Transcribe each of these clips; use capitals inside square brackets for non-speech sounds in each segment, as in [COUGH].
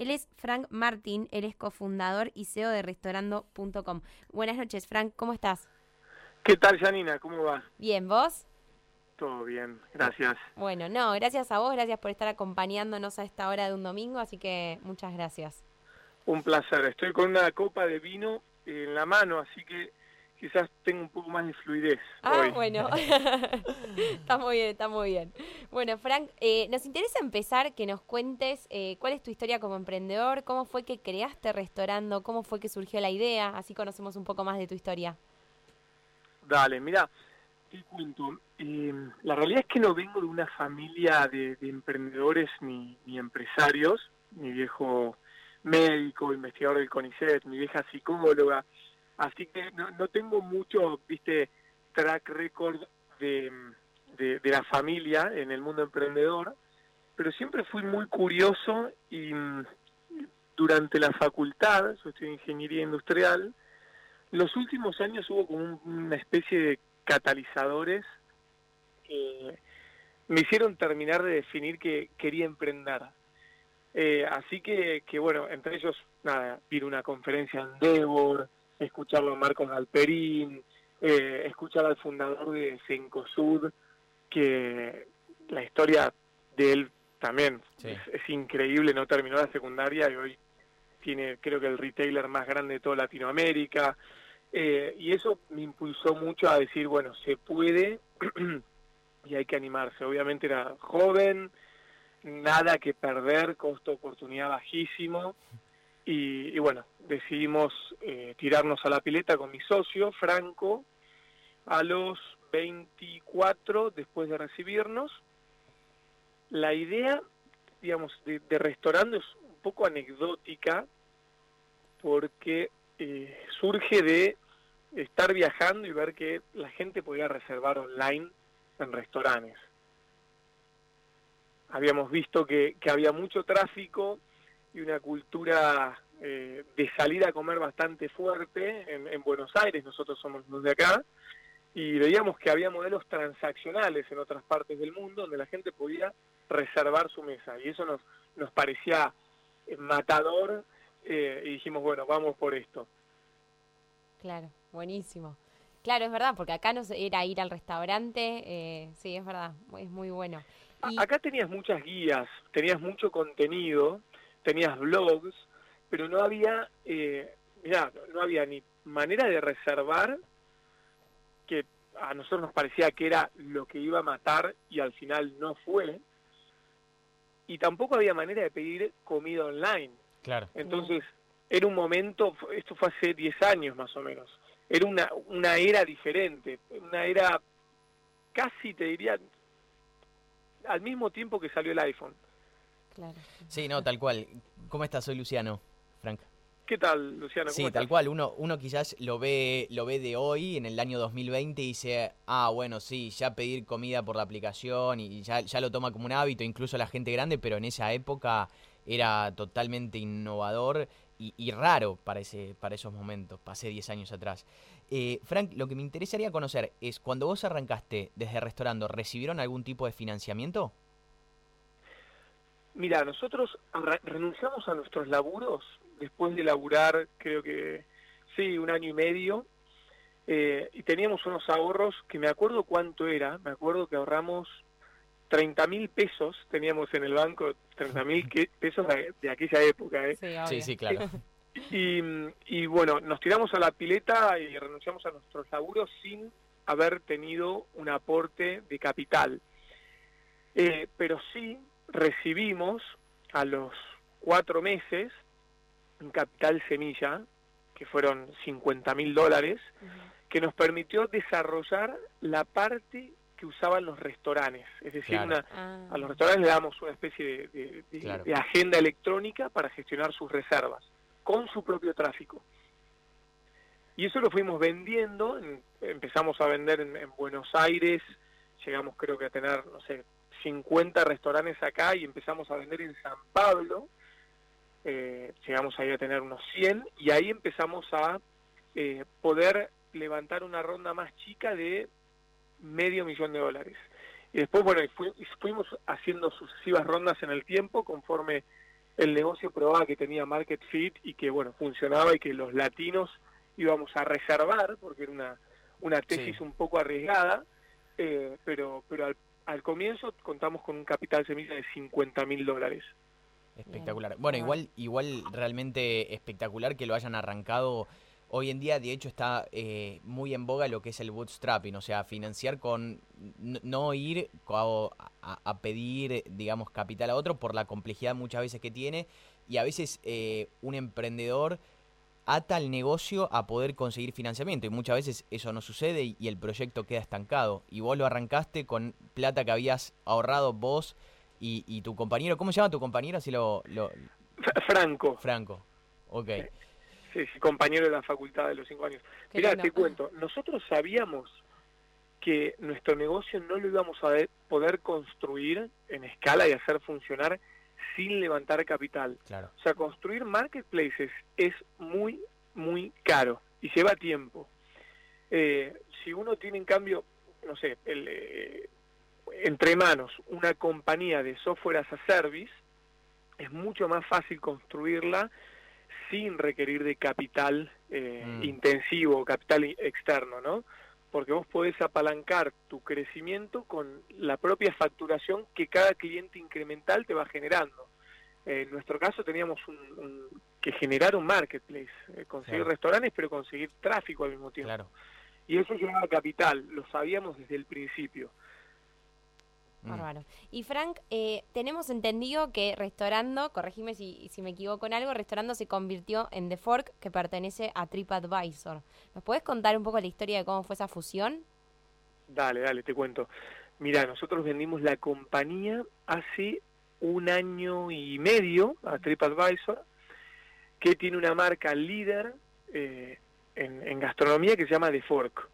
Él es Frank Martín, él es cofundador y CEO de restaurando.com. Buenas noches, Frank, ¿cómo estás? ¿Qué tal, Janina? ¿Cómo va? Bien, ¿vos? Todo bien, gracias. Bueno, no, gracias a vos, gracias por estar acompañándonos a esta hora de un domingo, así que muchas gracias. Un placer, estoy con una copa de vino en la mano, así que quizás tengo un poco más de fluidez. Ah, bueno, [LAUGHS] está muy bien, está muy bien. Bueno, Frank, eh, nos interesa empezar que nos cuentes eh, cuál es tu historia como emprendedor, cómo fue que creaste Restaurando, cómo fue que surgió la idea, así conocemos un poco más de tu historia. Dale, mira, te cuento. Eh, la realidad es que no vengo de una familia de, emprendedores ni, empresarios. Mi viejo médico, investigador del CONICET, mi vieja psicóloga. Así que no, tengo mucho, viste, track record de, de, la familia en el mundo emprendedor, pero siempre fui muy curioso y mm, durante la facultad, yo en ingeniería industrial, los últimos años hubo como una especie de catalizadores que me hicieron terminar de definir que quería emprender. Eh, así que, que, bueno, entre ellos, nada, a una conferencia en Devor, escucharlo a Marcos Galperín, eh, escuchar al fundador de Cencosud, que la historia de él también es, increíble, no terminó la secundaria y hoy tiene creo que el retailer más grande de toda Latinoamérica, eh, y eso me impulsó mucho a decir, bueno, se puede [CLEARS THROAT] y hay que animarse. Obviamente era joven, nada que perder, costo oportunidad bajísimo. Y, bueno, decidimos eh, tirarnos a la pileta con mi socio, Franco, a los 24 después de recibirnos. La idea, digamos, de, de restaurante es un poco anecdótica porque eh, surge de estar viajando y ver que la gente podía reservar online en restaurantes. Habíamos visto que, había mucho tráfico y una cultura eh, de salir a comer bastante fuerte en, Buenos Aires, nosotros somos los de acá, y veíamos que había modelos transaccionales en otras partes del mundo donde la gente podía reservar su mesa, y eso nos, nos parecía matador eh, y dijimos, bueno, vamos por esto. Claro, buenísimo. Claro, es verdad, porque acá no era ir al restaurante, eh, sí, es verdad, es muy bueno. Acá tenías muchas guías, tenías mucho contenido, tenías blogs, pero no había, eh, no había ni manera de reservar que a nosotros nos parecía que era lo que iba a matar y al final no fue, y tampoco había manera de pedir comida online. Claro. Entonces, era un momento, esto fue hace 10 años más o menos, era una, una era diferente, una era casi, te diría, al mismo tiempo que salió el iPhone. Claro. Sí, no, tal cual. ¿Cómo estás? Soy Luciano, Frank. ¿Qué tal, Luciano? sí, tal cual. Uno, uno quizás lo ve, lo ve de hoy, en el año 2020, y dice, ah, bueno, sí, ya pedir comida por la aplicación y ya, ya lo toma como un hábito, incluso la gente grande, pero en esa época era totalmente innovador y, raro para, ese, para esos momentos, pasé 10 años atrás. Eh, Frank, lo que me interesaría conocer es, cuando vos arrancaste desde Restaurando, ¿recibieron algún tipo de financiamiento? Mira, nosotros renunciamos a nuestros laburos después de laburar, creo que, sí, un año y medio, eh, y teníamos unos ahorros que me acuerdo cuánto era, me acuerdo que ahorramos 30 mil pesos teníamos en el banco, 30 mil [LAUGHS] pesos de, aquella época. ¿eh? Sí, sí, claro. [LAUGHS] Y, bueno, nos tiramos a la pileta y renunciamos a nuestros laburos sin haber tenido un aporte de capital. Eh, pero sí recibimos a los cuatro meses un capital semilla, que fueron 50 mil dólares, que nos permitió desarrollar la parte que usaban los restaurantes. Es decir, a los ah. restaurantes le damos una especie de, agenda electrónica para gestionar sus reservas, con su propio tráfico. Y eso lo fuimos vendiendo, empezamos a vender en, Buenos Aires, llegamos creo que a tener, no sé, 50 restaurantes acá y empezamos a vender en San Pablo, eh, llegamos ahí a tener unos 100 y ahí empezamos a eh, poder levantar una ronda más chica de medio millón de dólares. Y después, bueno, fuimos haciendo sucesivas rondas en el tiempo conforme el negocio probaba que tenía market fit y que, bueno, funcionaba y que los latinos íbamos a reservar, porque era una, una tesis un poco arriesgada, eh, pero, pero al, al, comienzo contamos con un capital semilla de 50 mil dólares. Espectacular. Bueno, igual, igual realmente espectacular que lo hayan arrancado. Hoy en día, de hecho, está eh, muy en boga lo que es el bootstrapping, o sea, financiar con no ir a, pedir, digamos, capital a otro por la complejidad muchas veces que tiene y a veces eh, un emprendedor ata el negocio a poder conseguir financiamiento y muchas veces eso no sucede y, el proyecto queda estancado y vos lo arrancaste con plata que habías ahorrado vos y, tu compañero, ¿cómo se llama tu compañero? Así lo, Franco. Franco, ok. Sí, sí, compañero de la facultad de los cinco años. Mira, te cuento, nosotros sabíamos que nuestro negocio no lo íbamos a poder construir en escala y hacer funcionar sin levantar capital. Claro. O sea, construir marketplaces es muy, muy caro y lleva tiempo. Eh, si uno tiene, en cambio, no sé, el, eh, entre manos una compañía de software as a service, es mucho más fácil construirla sin requerir de capital eh, mm. intensivo, capital externo, ¿no? Porque vos podés apalancar tu crecimiento con la propia facturación que cada cliente incremental te va generando. en nuestro caso teníamos un, que generar un marketplace, eh, conseguir restaurantes, pero conseguir tráfico al mismo tiempo. Claro. Y eso llevaba capital, lo sabíamos desde el principio. Mm. Bárbaro. Y Frank, eh, tenemos entendido que Restaurando, corregime si, si me equivoco en algo, Restaurando se convirtió en The Fork, que pertenece a TripAdvisor. ¿Nos puedes contar un poco la historia de cómo fue esa fusión? Dale, dale, te cuento. Mira, nosotros vendimos la compañía hace un año y medio a TripAdvisor, que tiene una marca líder eh, en, en gastronomía que se llama The Fork.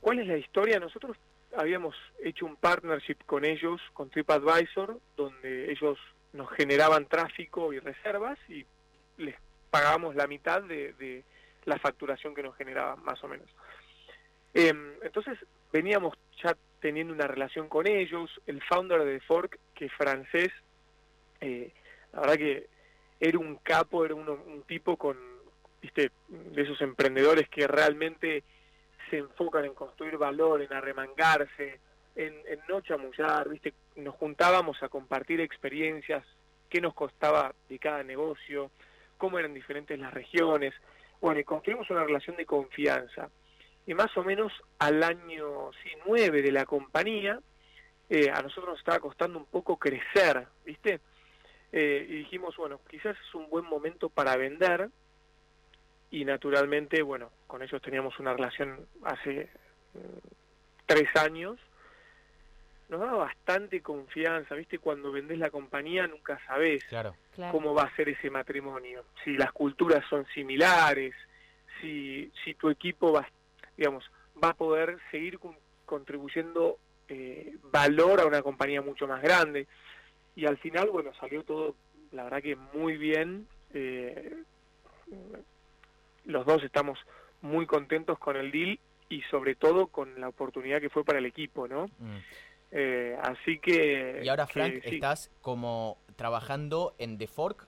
¿Cuál es la historia? Nosotros habíamos hecho un partnership con ellos, con TripAdvisor, donde ellos nos generaban tráfico y reservas y les pagábamos la mitad de, la facturación que nos generaban, más o menos. Em, entonces veníamos ya teniendo una relación con ellos, el founder de Fork, que es francés, eh, la verdad que era un capo, era un tipo con, viste, de esos emprendedores que realmente se enfocan en construir valor, en arremangarse, en, no chamullar, ¿viste? Nos juntábamos a compartir experiencias, qué nos costaba de cada negocio, cómo eran diferentes las regiones. Bueno, y construimos una relación de confianza. Y más o menos al año sí, 9 de la compañía, eh, a nosotros nos estaba costando un poco crecer, ¿viste? Eh, y dijimos, bueno, quizás es un buen momento para vender, y naturalmente, bueno, con ellos teníamos una relación hace mm, tres años, nos daba bastante confianza, ¿viste? Cuando vendés la compañía nunca sabés cómo va a ser ese matrimonio, si las culturas son similares, si, si tu equipo va, digamos, va a poder seguir contribuyendo eh, valor a una compañía mucho más grande. Y al final, bueno, salió todo, la verdad que muy bien. Eh, los dos estamos muy contentos con el deal y sobre todo con la oportunidad que fue para el equipo, ¿no? Mm. Eh, así que... Y ahora, Frank, ¿estás como trabajando en The Fork?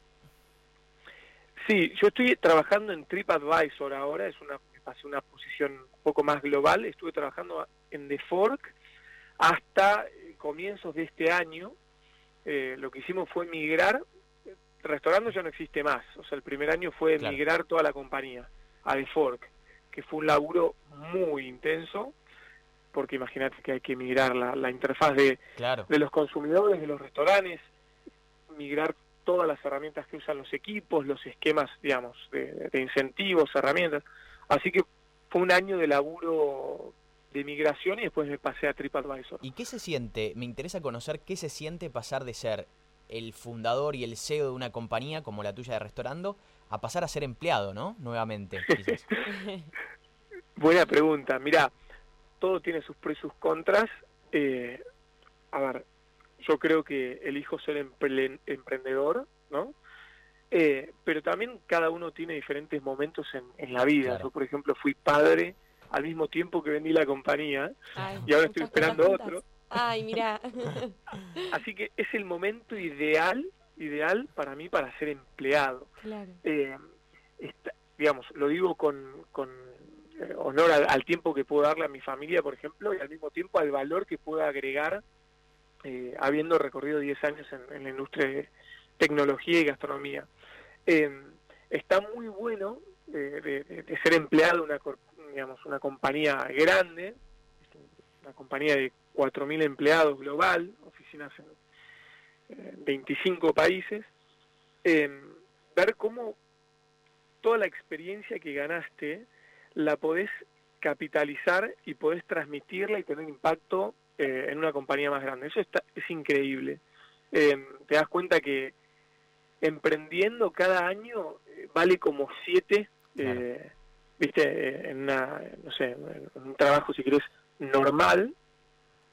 Sí, yo estoy trabajando en TripAdvisor ahora, es una, una posición un poco más global, estuve trabajando en The Fork hasta comienzos de este año, eh, lo que hicimos fue migrar restaurando ya no existe más. O sea, el primer año fue migrar toda la compañía a The Fork, que fue un laburo muy intenso, porque imagínate que hay que migrar la, la interfaz de, de los consumidores, de los restaurantes, migrar todas las herramientas que usan los equipos, los esquemas, digamos, de, de incentivos, herramientas. Así que fue un año de laburo de migración y después me pasé a TripAdvisor. ¿Y qué se siente? Me interesa conocer qué se siente pasar de ser el fundador y el CEO de una compañía como la tuya de Restaurando a pasar a ser empleado, ¿no? Nuevamente. [LAUGHS] Buena pregunta. Mira, todo tiene sus pros y sus contras. Eh, a ver, yo creo que elijo ser emprendedor, ¿no? Eh, pero también cada uno tiene diferentes momentos en, la vida. Yo, por ejemplo, fui padre al mismo tiempo que vendí la compañía y ahora estoy esperando otro. Ay, mira. [LAUGHS] Así que es el momento ideal, ideal para mí para ser empleado. Claro. Eh, digamos, lo digo con, con eh, honor al, al tiempo que puedo darle a mi familia, por ejemplo, y al mismo tiempo al valor que puedo agregar eh, habiendo recorrido 10 años en, en la industria de tecnología y gastronomía. Eh, está muy bueno eh, de, de- de ser empleado de una, digamos, una compañía grande, una compañía de 4.000 empleados global, oficinas en eh, 25 países, eh, ver cómo toda la experiencia que ganaste la podés capitalizar y podés transmitirla y tener impacto eh, en una compañía más grande. Eso está, es increíble. Eh, te das cuenta que emprendiendo cada año eh, vale como siete, Claro. eh, viste, en una, no sé, en un trabajo si querés normal,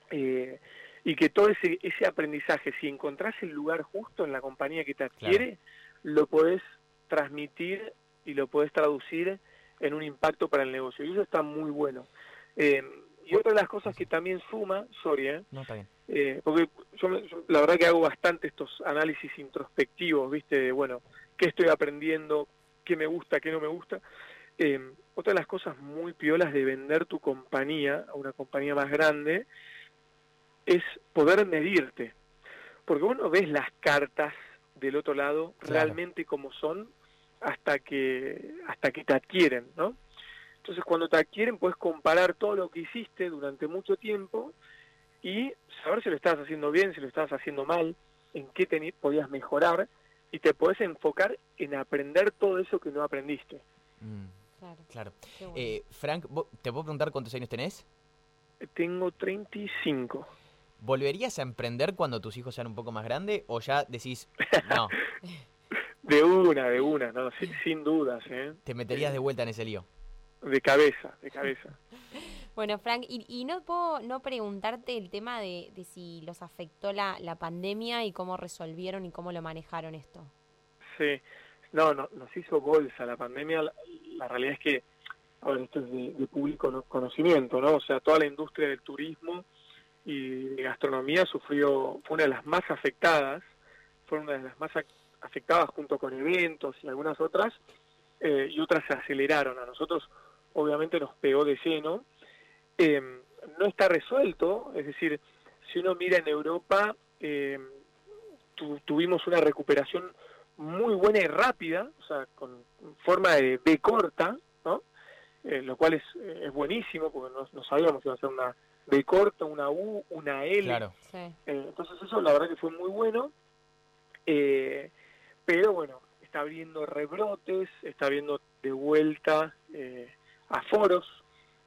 eh, y que todo ese, ese aprendizaje, si encontrás el lugar justo en la compañía que te adquiere, lo podés transmitir y lo podés traducir en un impacto para el negocio. Y eso está muy bueno. Eh, y otra de las cosas que también suma, sorry, eh, No, está bien. eh, porque yo, yo la verdad que hago bastante estos análisis introspectivos, ¿viste? De, bueno, qué estoy aprendiendo, qué me gusta, qué no me gusta. Eh, otra de las cosas muy piolas de vender tu compañía a una compañía más grande es poder medirte. Porque vos no ves las cartas del otro lado Claro. realmente como son hasta que hasta que te adquieren, ¿no? Entonces cuando te adquieren puedes comparar todo lo que hiciste durante mucho tiempo y saber si lo estabas haciendo bien, si lo estabas haciendo mal, en qué podías mejorar y te podés enfocar en aprender todo eso que no aprendiste. Mm, Claro. claro. bueno. Eh, Frank, ¿vos- ¿te puedo preguntar cuántos años tenés? Tengo 35. ¿Volverías a emprender cuando tus hijos sean un poco más grandes o ya decís, no, [LAUGHS] De una, de una, no, sin, sin dudas, ¿eh? te meterías de vuelta en ese lío? De cabeza, de cabeza. [LAUGHS] Bueno, Frank, y, y no puedo no preguntarte el tema de, de si los afectó la, la pandemia y cómo resolvieron y cómo lo manejaron esto. Sí, no, no, nos hizo bolsa la pandemia. La, realidad es que, a esto es de, de público no- conocimiento, ¿no? O sea, toda la industria del turismo y de gastronomía sufrió, fue una de las más afectadas, fue una de las más afectadas junto con eventos y algunas otras, eh, y otras se aceleraron. A nosotros, obviamente, nos pegó de lleno. Eh, no está resuelto, es decir, si uno mira en Europa, eh, tu- tuvimos una recuperación muy buena y rápida, o sea, con forma de B corta, ¿no? Eh, lo cual es, es buenísimo, porque no, no sabíamos si iba a ser una B corta, una U, una L. Claro. Sí. Eh, entonces eso la verdad que fue muy bueno, eh, pero bueno, está habiendo rebrotes, está habiendo de vuelta eh, aforos,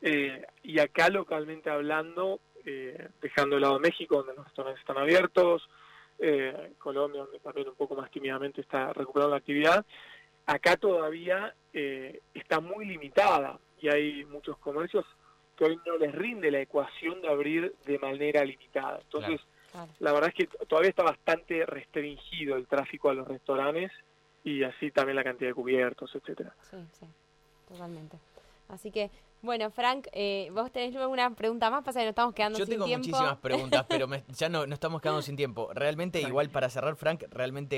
eh, y acá localmente hablando, eh, dejando de lado México, donde los restaurantes están abiertos, eh, Colombia, donde también un poco más tímidamente está recuperando la actividad, acá todavía eh, está muy limitada y hay muchos comercios que hoy no les rinde la ecuación de abrir de manera limitada. Entonces, Claro. la verdad es que todavía está bastante restringido el tráfico a los restaurantes y así también la cantidad de cubiertos, etcétera. Sí, sí, totalmente. Así que, bueno, Frank, eh, vos tenés alguna pregunta más, pasa que nos estamos quedando Yo sin tengo tiempo. muchísimas preguntas, pero me- [LAUGHS] ya no, no estamos quedando sin tiempo. Realmente, igual para cerrar, Frank, realmente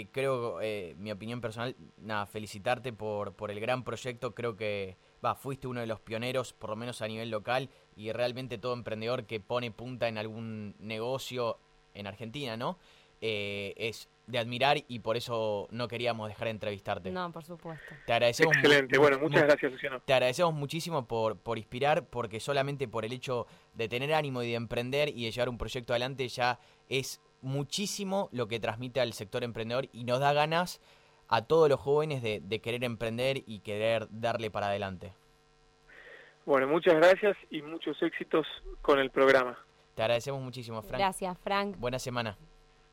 eh, creo, eh, mi opinión personal, nada, felicitarte por, por el gran proyecto. Creo que, va, fuiste uno de los pioneros, por lo menos a nivel local, y realmente todo emprendedor que pone punta en algún negocio en Argentina, ¿no? Eh, es de admirar y por eso no queríamos dejar de entrevistarte. No, por supuesto. Te agradecemos Excelente, bueno, mu- muchas gracias Luciano. te agradecemos muchísimo por, por inspirar, porque solamente por el hecho de tener ánimo y de emprender y de llevar un proyecto adelante ya es muchísimo lo que transmite al sector emprendedor y nos da ganas a todos los jóvenes de, de querer emprender y querer darle para adelante. Bueno, muchas gracias y muchos éxitos con el programa. Te agradecemos muchísimo, Frank. Gracias, Frank. Buena semana.